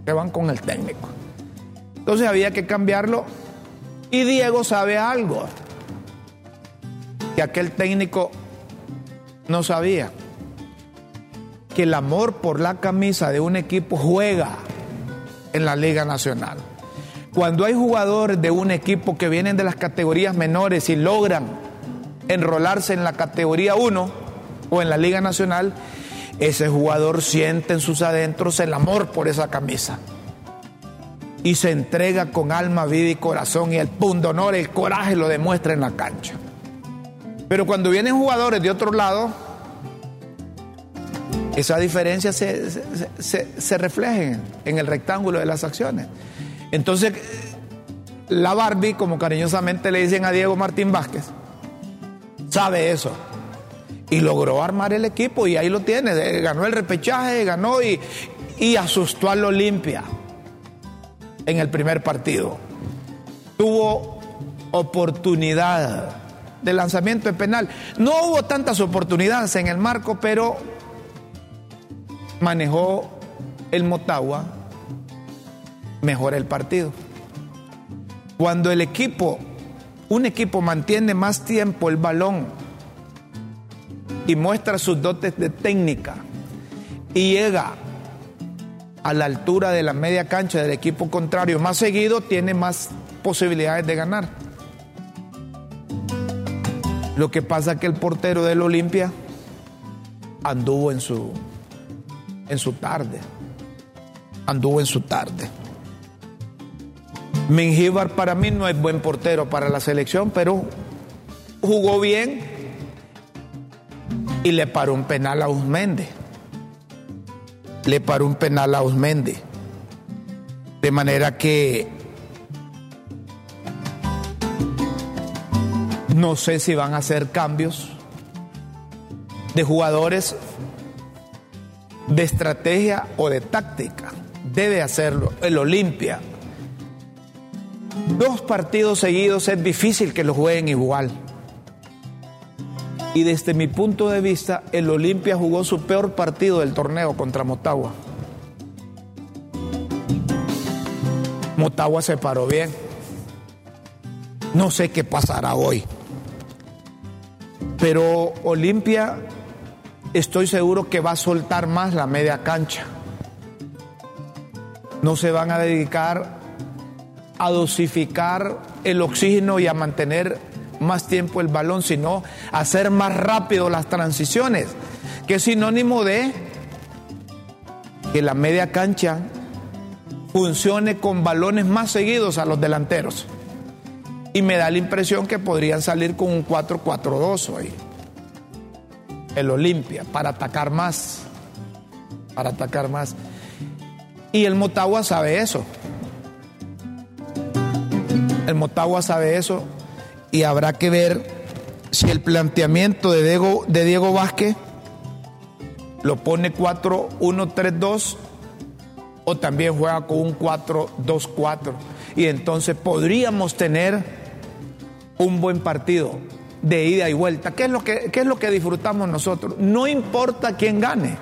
Se van con el técnico. Entonces había que cambiarlo y Diego sabe algo que aquel técnico no sabía. Que el amor por la camisa de un equipo juega en la Liga Nacional. Cuando hay jugadores de un equipo que vienen de las categorías menores y logran enrolarse en la categoría 1 o en la Liga Nacional, ese jugador siente en sus adentros el amor por esa camisa. Y se entrega con alma, vida y corazón y el punto honor, el coraje lo demuestra en la cancha. Pero cuando vienen jugadores de otro lado, esa diferencia se, se, refleja en el rectángulo de las acciones. Entonces, la Barbie, como cariñosamente le dicen a Diego Martín Vázquez, sabe eso. Y logró armar el equipo y ahí lo tiene. Ganó el repechaje, ganó y, y asustó al Olimpia en el primer partido. tuvo oportunidad de lanzamiento de penal. No hubo tantas oportunidades en el marco, pero manejó el Motagua mejor el partido. Cuando el equipo, un equipo mantiene más tiempo el balón y muestra sus dotes de técnica y llega a la altura de la media cancha del equipo contrario más seguido, tiene más posibilidades de ganar. Lo que pasa es que el portero del Olimpia anduvo en su en su tarde. Anduvo en su tarde. Mengíbar para mí no es buen portero para la selección, pero jugó bien y le paró un penal a Usmende. Le paró un penal a Usmende. De manera que no sé si van a hacer cambios de jugadores de estrategia o de táctica. Debe hacerlo el Olimpia. Dos partidos seguidos es difícil que lo jueguen igual. Y desde mi punto de vista, el Olimpia jugó su peor partido del torneo contra Motagua. Motagua se paró bien. No sé qué pasará hoy. Pero Olimpia estoy seguro que va a soltar más la media cancha. No se van a dedicar a dosificar el oxígeno y a mantener más tiempo el balón, sino a hacer más rápido las transiciones, que es sinónimo de que la media cancha funcione con balones más seguidos a los delanteros. Y me da la impresión que podrían salir con un 4-4-2 ahí el Olimpia, para atacar más, para atacar más. Y el Motagua sabe eso. El Motagua sabe eso y habrá que ver si el planteamiento de Diego, de Diego Vázquez lo pone 4-1-3-2 o también juega con un 4-2-4. Y entonces podríamos tener un buen partido de ida y vuelta. ¿Qué es lo que, es lo que disfrutamos nosotros? No importa quién gane.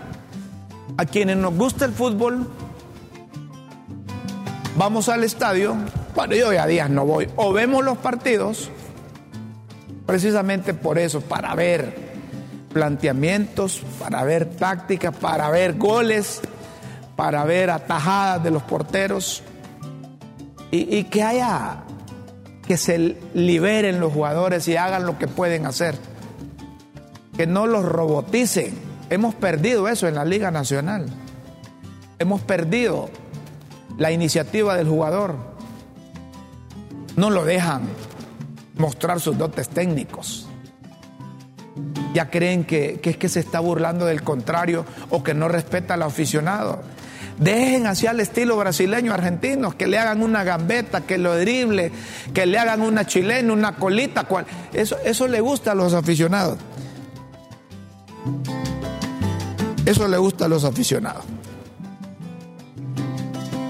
A quienes nos gusta el fútbol, vamos al estadio. Bueno, yo ya días no voy. O vemos los partidos, precisamente por eso, para ver planteamientos, para ver tácticas, para ver goles, para ver atajadas de los porteros y que haya que se liberen los jugadores y hagan lo que pueden hacer. Que no los roboticen. Hemos perdido eso en la Liga Nacional. Hemos perdido la iniciativa del jugador. No lo dejan mostrar sus dotes técnicos. Ya creen que, es que se está burlando del contrario o que no respeta al aficionado. Dejen hacia el estilo brasileño argentino, que le hagan una gambeta, que lo drible, que le hagan una chilena, una colita. Cual. Eso, eso le gusta a los aficionados. Eso le gusta a los aficionados.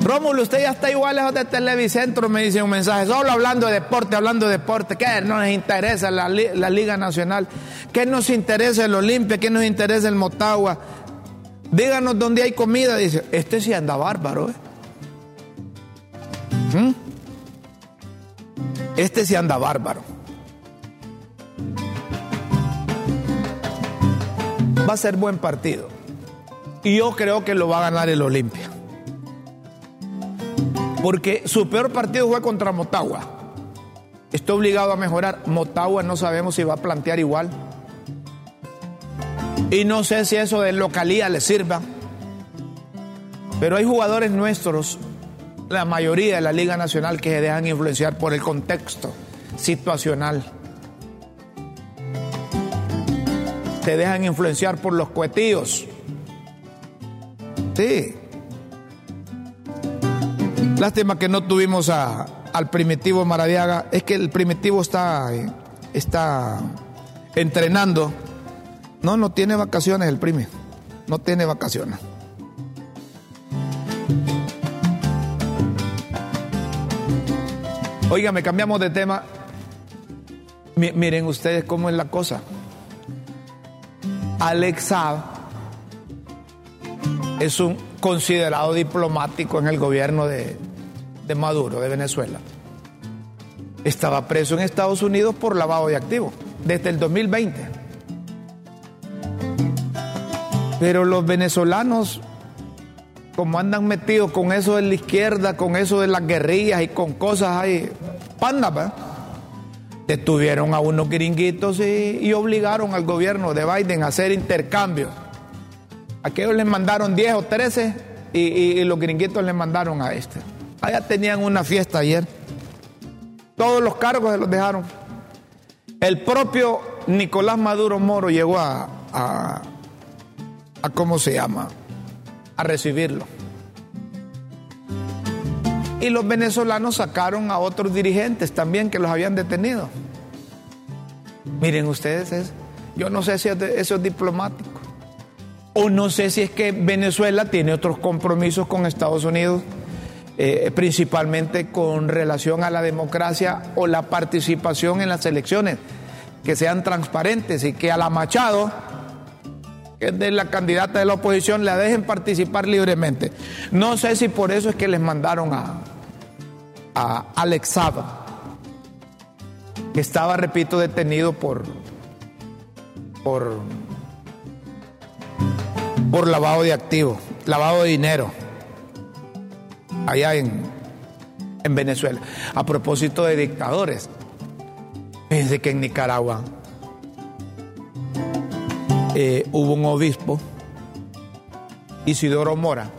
Rómulo, usted ya está igual lejos de Televicentro, me dice un mensaje, solo hablando de deporte, hablando de deporte, ¿qué no nos interesa la, la Liga Nacional? ¿Qué nos interesa el Olimpia? ¿Qué nos interesa el Motagua? Díganos dónde hay comida. Dice, este sí anda bárbaro. ¿eh? ¿Mm? Este sí anda bárbaro. Va a ser buen partido. Y yo creo que lo va a ganar el Olimpia. Porque su peor partido fue contra Motagua. Está obligado a mejorar. Motagua no sabemos si va a plantear igual. Y no sé si eso de localía le sirva. Pero hay jugadores nuestros, la mayoría de la Liga Nacional, que se dejan influenciar por el contexto situacional. Se dejan influenciar por los cuetíos. Sí. Lástima que no tuvimos al primitivo Maradiaga. Es que el primitivo está, está entrenando no, no tiene vacaciones el prime. No tiene vacaciones. Oiga, me cambiamos de tema. miren ustedes cómo es la cosa. Alex es un considerado diplomático en el gobierno de, de Maduro, de Venezuela. Estaba preso en Estados Unidos por lavado de activos desde el 2020. Pero los venezolanos, como andan metidos con eso de la izquierda, con eso de las guerrillas y con cosas ahí, panda, ¿verdad? detuvieron a unos gringuitos y, obligaron al gobierno de Biden a hacer intercambios. Aquellos les mandaron 10 o 13 y, los gringuitos les mandaron a este. Allá tenían una fiesta ayer. Todos los cargos se los dejaron. El propio Nicolás Maduro Moro llegó a, ¿cómo se llama? A recibirlo. Y los venezolanos sacaron a otros dirigentes también que los habían detenido. Miren ustedes, yo no sé si eso es diplomático. O no sé si es que Venezuela tiene otros compromisos con Estados Unidos eh, principalmente con relación a la democracia o la participación en las elecciones, que sean transparentes y que a la Machado, que de la candidata de la oposición, la dejen participar libremente. No sé si por eso es que les mandaron a, a Alex que estaba, repito, detenido por, por, por lavado de activos, lavado de dinero allá en, en Venezuela. A propósito de dictadores, fíjense que en Nicaragua eh, hubo un obispo, Isidoro Mora,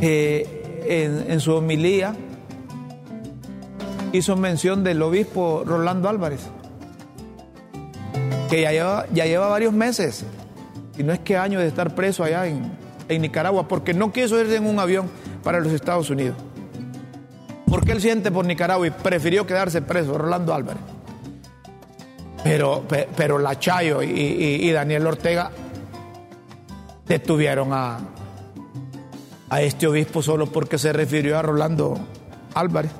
en, su homilía hizo mención del obispo Rolando Álvarez, que ya lleva, ya lleva varios meses, y no es que años de estar preso allá en, en Nicaragua porque no quiso irse en un avión para los Estados Unidos. Porque él siente por Nicaragua y prefirió quedarse preso, Rolando Álvarez. Pero, pero la Chayo y, Daniel Ortega detuvieron a, a este obispo solo porque se refirió a Rolando Álvarez.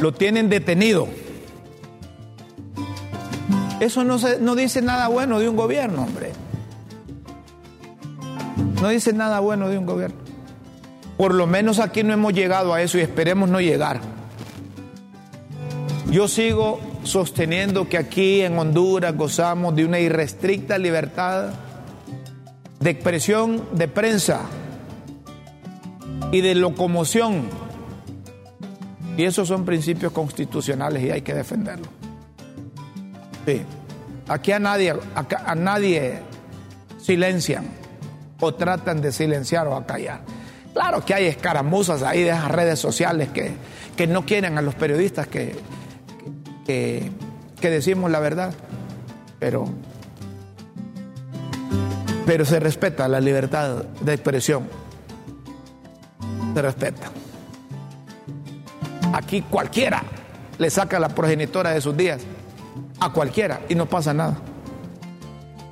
Lo tienen detenido. Eso no, se, no dice nada bueno de un gobierno, hombre. No dice nada bueno de un gobierno. Por lo menos aquí no hemos llegado a eso y esperemos no llegar. Yo sigo sosteniendo que aquí en Honduras gozamos de una irrestricta libertad de expresión de prensa y de locomoción. Y esos son principios constitucionales y hay que defenderlos. Sí. Aquí a nadie, a nadie silencian o tratan de silenciar o acallar. Claro que hay escaramuzas ahí de esas redes sociales que, que no quieren a los periodistas que, que, decimos la verdad, pero, pero se respeta la libertad de expresión. Se respeta. Aquí cualquiera le saca la progenitora de sus días, a cualquiera, y no pasa nada.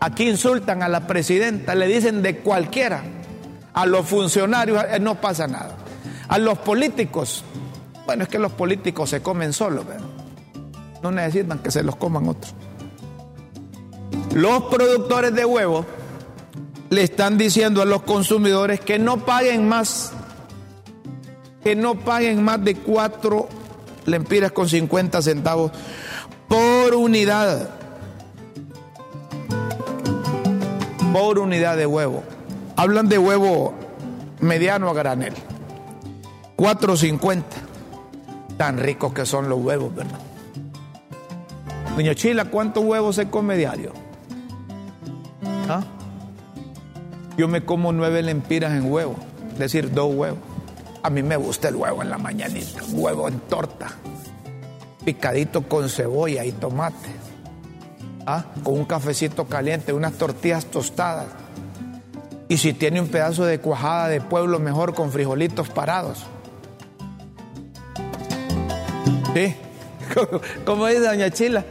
Aquí insultan a la presidenta, le dicen de cualquiera. A los funcionarios eh, no pasa nada. A los políticos, bueno, es que los políticos se comen solos, no necesitan que se los coman otros. Los productores de huevos le están diciendo a los consumidores que no paguen más, que no paguen más de cuatro lempiras con 50 centavos por unidad. por unidad de huevo. Hablan de huevo mediano a granel. 4.50. Tan ricos que son los huevos, ¿verdad? Doña Chila, ¿cuántos huevos se come diario? ¿Ah? Yo me como nueve lempiras en huevo, es decir, dos huevos. A mí me gusta el huevo en la mañanita, huevo en torta, picadito con cebolla y tomate. ¿ah? con un cafecito caliente, unas tortillas tostadas. Y si tiene un pedazo de cuajada de pueblo, mejor con frijolitos parados. ¿Sí? Como dice Doña Chila.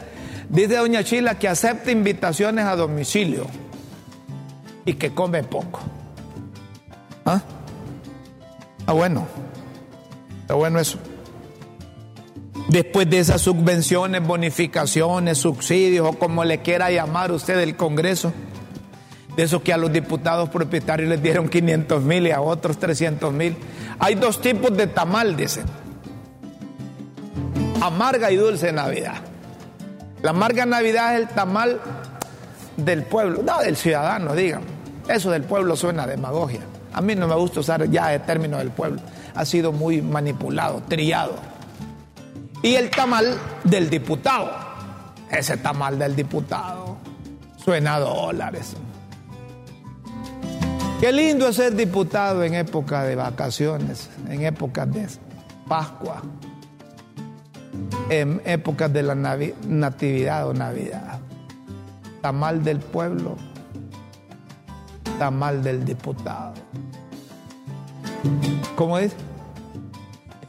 Dice Doña Chila que acepta invitaciones a domicilio y que come poco. ¿Ah? Ah, bueno. Está bueno eso. Después de esas subvenciones, bonificaciones, subsidios o como le quiera llamar usted el Congreso, de esos que a los diputados propietarios les dieron 500 mil y a otros 300 mil. Hay dos tipos de tamal, dicen. Amarga y dulce Navidad. La amarga Navidad es el tamal del pueblo, no del ciudadano, digan. Eso del pueblo suena a demagogia. A mí no me gusta usar ya el término del pueblo. Ha sido muy manipulado, trillado y el tamal del diputado. Ese tamal del diputado suena a dólares. Qué lindo es ser diputado en época de vacaciones, en épocas de Pascua, en épocas de la Natividad o Navidad. Tamal del pueblo, tamal del diputado. ¿Cómo es?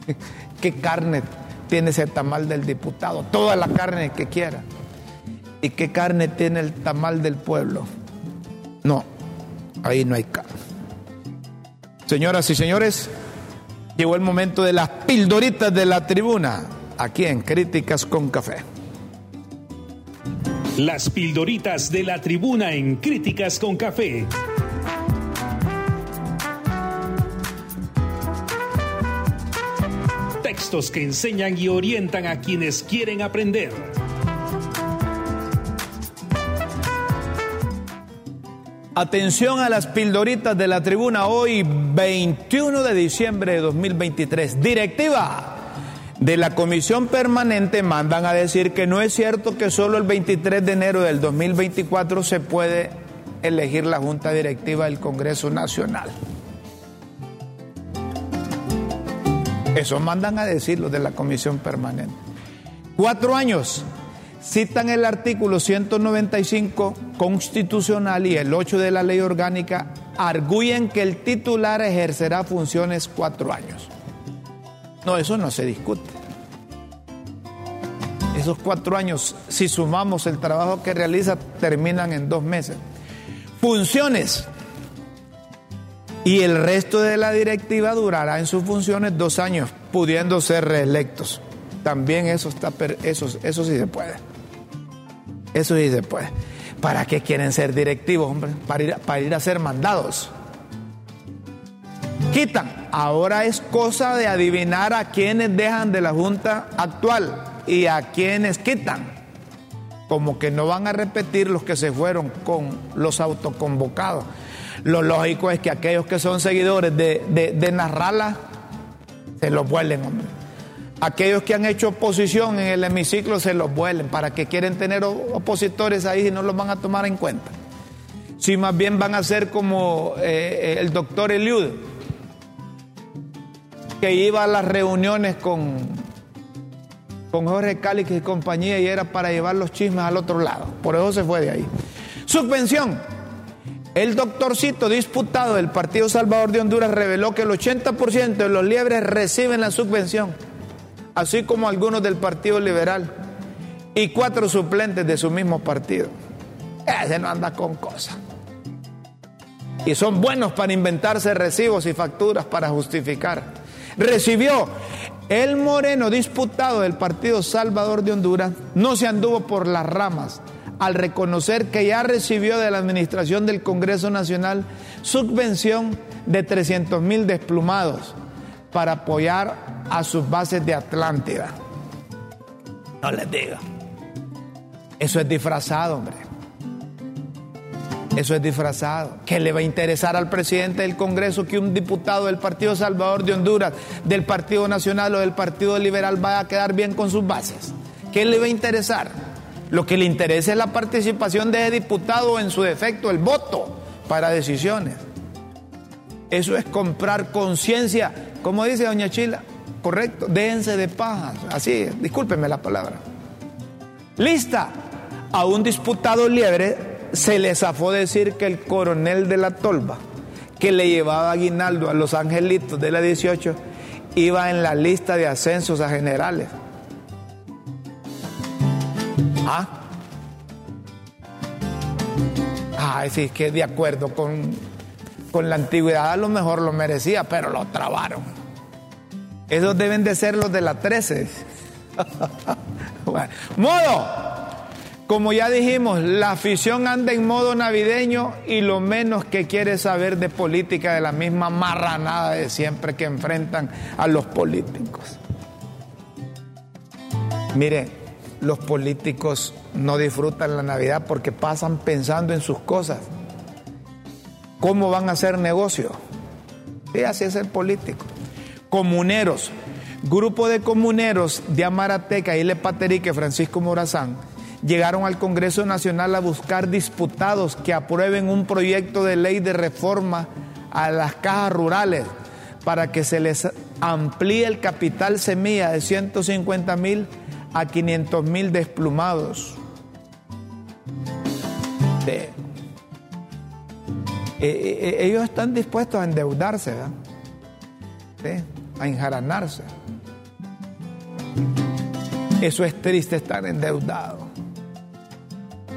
¿Qué carne tiene ese tamal del diputado, toda la carne que quiera. ¿Y qué carne tiene el tamal del pueblo? No, ahí no hay carne. Señoras y señores, llegó el momento de las pildoritas de la tribuna, aquí en Críticas con Café. Las pildoritas de la tribuna en Críticas con Café. textos que enseñan y orientan a quienes quieren aprender. Atención a las pildoritas de la tribuna hoy 21 de diciembre de 2023. Directiva de la comisión permanente mandan a decir que no es cierto que solo el 23 de enero del 2024 se puede elegir la junta directiva del Congreso Nacional. Eso mandan a decir los de la comisión permanente. Cuatro años. Citan el artículo 195 constitucional y el 8 de la ley orgánica, arguyen que el titular ejercerá funciones cuatro años. No, eso no se discute. Esos cuatro años, si sumamos el trabajo que realiza, terminan en dos meses. Funciones y el resto de la directiva durará en sus funciones dos años, pudiendo ser reelectos. También eso, está, eso, eso sí se puede. Eso sí se puede. ¿Para qué quieren ser directivos, hombre? Para ir, para ir a ser mandados. Quitan. Ahora es cosa de adivinar a quienes dejan de la Junta actual y a quienes quitan. Como que no van a repetir los que se fueron con los autoconvocados. Lo lógico es que aquellos que son seguidores de, de, Narrala se los vuelen. Aquellos que han hecho oposición en el hemiciclo se los vuelen. ¿Para que quieren tener opositores ahí y no los van a tomar en cuenta? Si más bien van a ser como eh, el doctor Eliud, que iba a las reuniones con, con Jorge Cálix y compañía y era para llevar los chismes al otro lado. Por eso se fue de ahí. Subvención. El doctorcito disputado del Partido Salvador de Honduras reveló que el 80% de los liebres reciben la subvención, así como algunos del Partido Liberal y cuatro suplentes de su mismo partido. Ese no anda con cosas. Y son buenos para inventarse recibos y facturas para justificar. Recibió el moreno disputado del Partido Salvador de Honduras, no se anduvo por las ramas al reconocer que ya recibió de la Administración del Congreso Nacional subvención de 300 mil desplumados para apoyar a sus bases de Atlántida. No les digo. Eso es disfrazado, hombre. Eso es disfrazado. ¿Qué le va a interesar al presidente del Congreso que un diputado del Partido Salvador de Honduras, del Partido Nacional o del Partido Liberal vaya a quedar bien con sus bases? ¿Qué le va a interesar? Lo que le interesa es la participación de ese diputado, en su defecto, el voto para decisiones. Eso es comprar conciencia, como dice doña Chila, correcto, déjense de pajas, así, discúlpenme la palabra. Lista, a un disputado liebre se le zafó decir que el coronel de la tolva, que le llevaba aguinaldo a los angelitos de la 18, iba en la lista de ascensos a generales. ¿Ah? Ay, sí, que de acuerdo con, con la antigüedad a lo mejor lo merecía, pero lo trabaron. Esos deben de ser los de la 13. modo. Como ya dijimos, la afición anda en modo navideño y lo menos que quiere saber de política de la misma marranada de siempre que enfrentan a los políticos. Mire, los políticos no disfrutan la Navidad porque pasan pensando en sus cosas. ¿Cómo van a hacer negocio? Y así es el político. Comuneros. Grupo de comuneros de Amarateca, y Paterique, Francisco Morazán, llegaron al Congreso Nacional a buscar diputados que aprueben un proyecto de ley de reforma a las cajas rurales para que se les amplíe el capital semilla de 150 mil a 500 mil desplumados. Eh, eh, eh, ellos están dispuestos a endeudarse, a enjaranarse. Eso es triste estar endeudado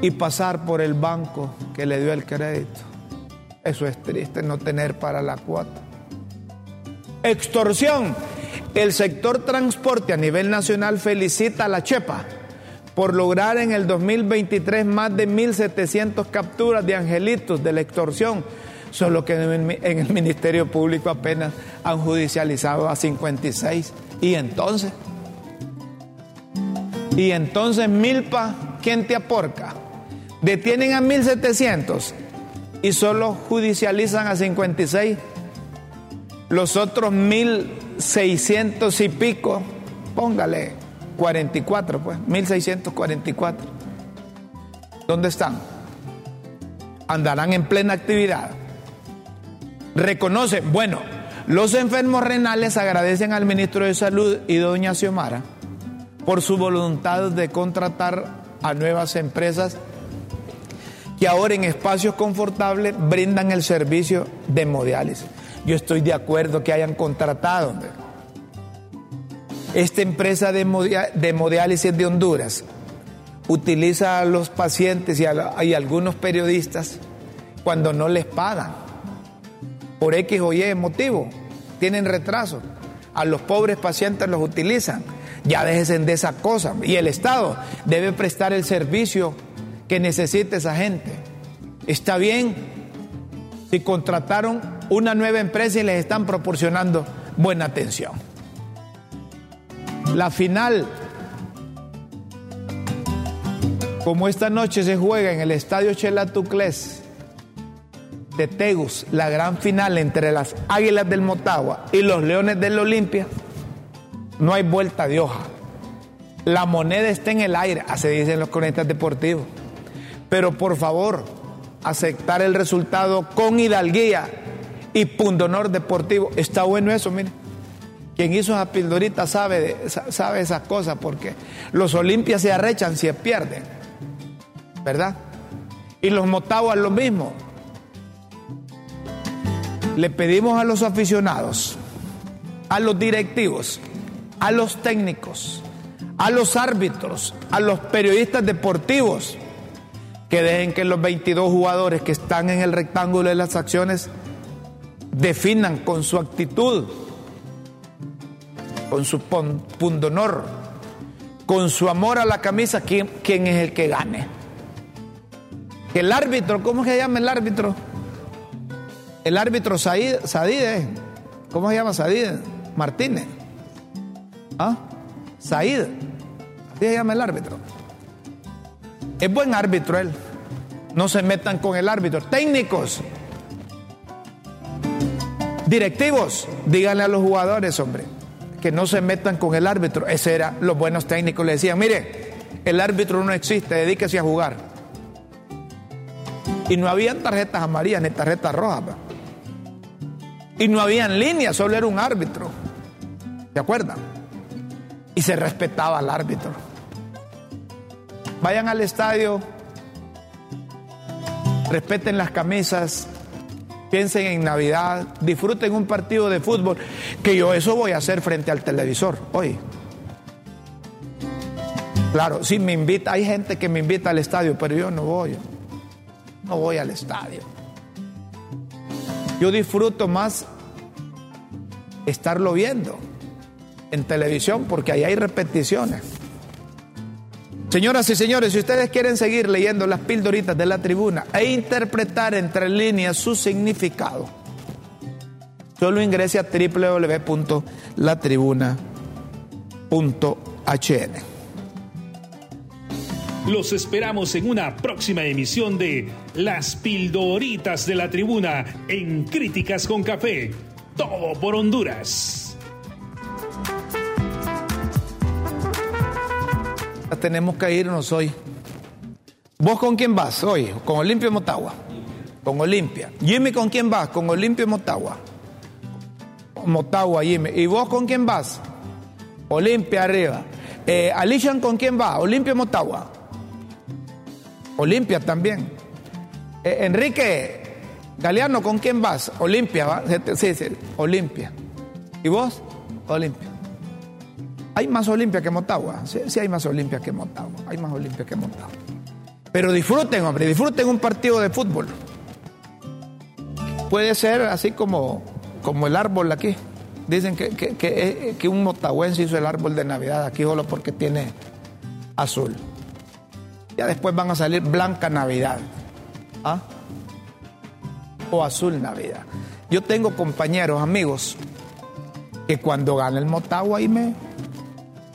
y pasar por el banco que le dio el crédito. Eso es triste, no tener para la cuota. Extorsión. El sector transporte a nivel nacional felicita a la Chepa por lograr en el 2023 más de 1.700 capturas de angelitos de la extorsión, solo que en el Ministerio Público apenas han judicializado a 56. ¿Y entonces? Y entonces, Milpa, ¿quién te aporca? Detienen a 1.700 y solo judicializan a 56. Los otros 1.600 y pico, póngale 44, pues, 1.644. ¿Dónde están? Andarán en plena actividad. Reconocen, bueno, los enfermos renales agradecen al ministro de Salud y doña Xiomara por su voluntad de contratar a nuevas empresas que ahora en espacios confortables brindan el servicio de hemodiálisis. Yo estoy de acuerdo que hayan contratado. Esta empresa de hemodiálisis de Honduras utiliza a los pacientes y a, algunos periodistas cuando no les pagan por X o Y motivo, tienen retraso. A los pobres pacientes los utilizan. Ya déjense de esa cosa. Y el Estado debe prestar el servicio que necesite esa gente. Está bien si contrataron una nueva empresa y les están proporcionando buena atención. La final, como esta noche se juega en el estadio Chelatucles, de Tegus, la gran final entre las Águilas del Motagua y los Leones del Olimpia, no hay vuelta de hoja. La moneda está en el aire, así dicen los cronistas deportivos. Pero por favor, aceptar el resultado con hidalguía y pundonor deportivo. Está bueno eso, mire. Quien hizo esa pildorita sabe, sabe esas cosas porque los Olimpias se arrechan si pierden, ¿verdad? Y los Motaguas lo mismo le pedimos a los aficionados, a los directivos, a los técnicos, a los árbitros, a los periodistas deportivos, que dejen que los 22 jugadores que están en el rectángulo de las acciones definan con su actitud, con su pundonor, con su amor a la camisa, quién, quién es el que gane. El árbitro, ¿cómo se llama el árbitro? el árbitro Sadide, ¿cómo se llama Sadide? Martínez. ¿Ah? Said, así se llama el árbitro. Es buen árbitro él. No se metan con el árbitro. Técnicos, directivos, díganle a los jugadores, hombre, que no se metan con el árbitro. Ese era, los buenos técnicos le decían, mire, el árbitro no existe, dedíquese a jugar. Y no habían tarjetas amarillas ni tarjetas rojas. Y no habían líneas, solo era un árbitro. ¿Se acuerdan? Y se respetaba al árbitro. Vayan al estadio, respeten las camisas, piensen en Navidad, disfruten un partido de fútbol, que yo eso voy a hacer frente al televisor hoy. Claro, si me invita, hay gente que me invita al estadio, pero yo no voy. No voy al estadio. Yo disfruto más estarlo viendo. en televisión porque ahí hay repeticiones. Señoras y señores, si ustedes quieren seguir leyendo las pildoritas de la tribuna e interpretar entre líneas su significado, solo ingrese a www.latribuna.hn. Los esperamos en una próxima emisión de Las Pildoritas de la Tribuna en Críticas con Café. Todo por Honduras. Tenemos que irnos hoy. ¿Vos con quién vas hoy? Con Olimpia Motagua. Con Olimpia. Jimmy, ¿con quién vas? Con Olimpia Motagua. Motagua, Jimmy. ¿Y vos con quién vas? Olimpia arriba. Eh, Alishan, ¿con quién va? Olimpia Motagua. Olimpia también. Eh, Enrique Galeano, ¿con quién vas? Olimpia. Sí, sí, Olimpia. ¿Y vos? Olimpia. Hay más Olimpia que Motagua. Sí, hay más Olimpia que Motagua. Hay más Olimpia que Motagua. Pero disfruten, hombre, disfruten un partido de fútbol. Puede ser así como, como el árbol aquí. Dicen que, que, que, que un motagüense hizo el árbol de Navidad aquí solo porque tiene azul. Ya después van a salir blanca Navidad. ¿Ah? O azul Navidad. Yo tengo compañeros, amigos, que cuando gana el Motagua y me,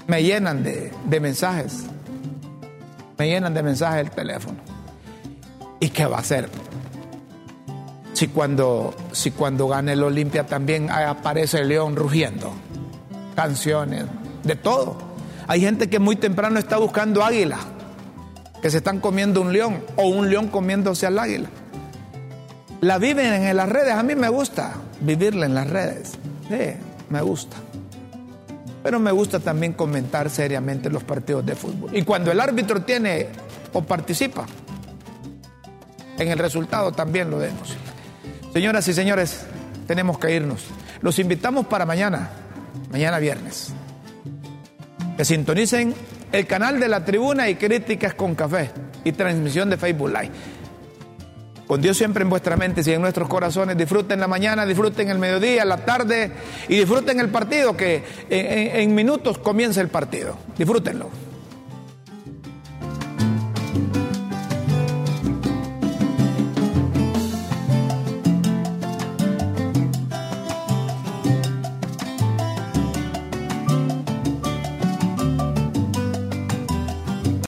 me llenan de, de mensajes. Me llenan de mensajes el teléfono. ¿Y qué va a hacer? Si cuando, si cuando gane el Olimpia también aparece el león rugiendo. Canciones, de todo. Hay gente que muy temprano está buscando águila que se están comiendo un león o un león comiéndose al águila. La viven en las redes, a mí me gusta vivirla en las redes, me gusta. Pero me gusta también comentar seriamente los partidos de fútbol. Y cuando el árbitro tiene o participa en el resultado también lo vemos. Señoras y señores, tenemos que irnos. Los invitamos para mañana, mañana viernes. Que sintonicen el canal de la tribuna y críticas con café y transmisión de Facebook Live. Con Dios siempre en vuestra mente y en nuestros corazones. Disfruten la mañana, disfruten el mediodía, la tarde y disfruten el partido que en, en minutos comienza el partido. Disfrútenlo.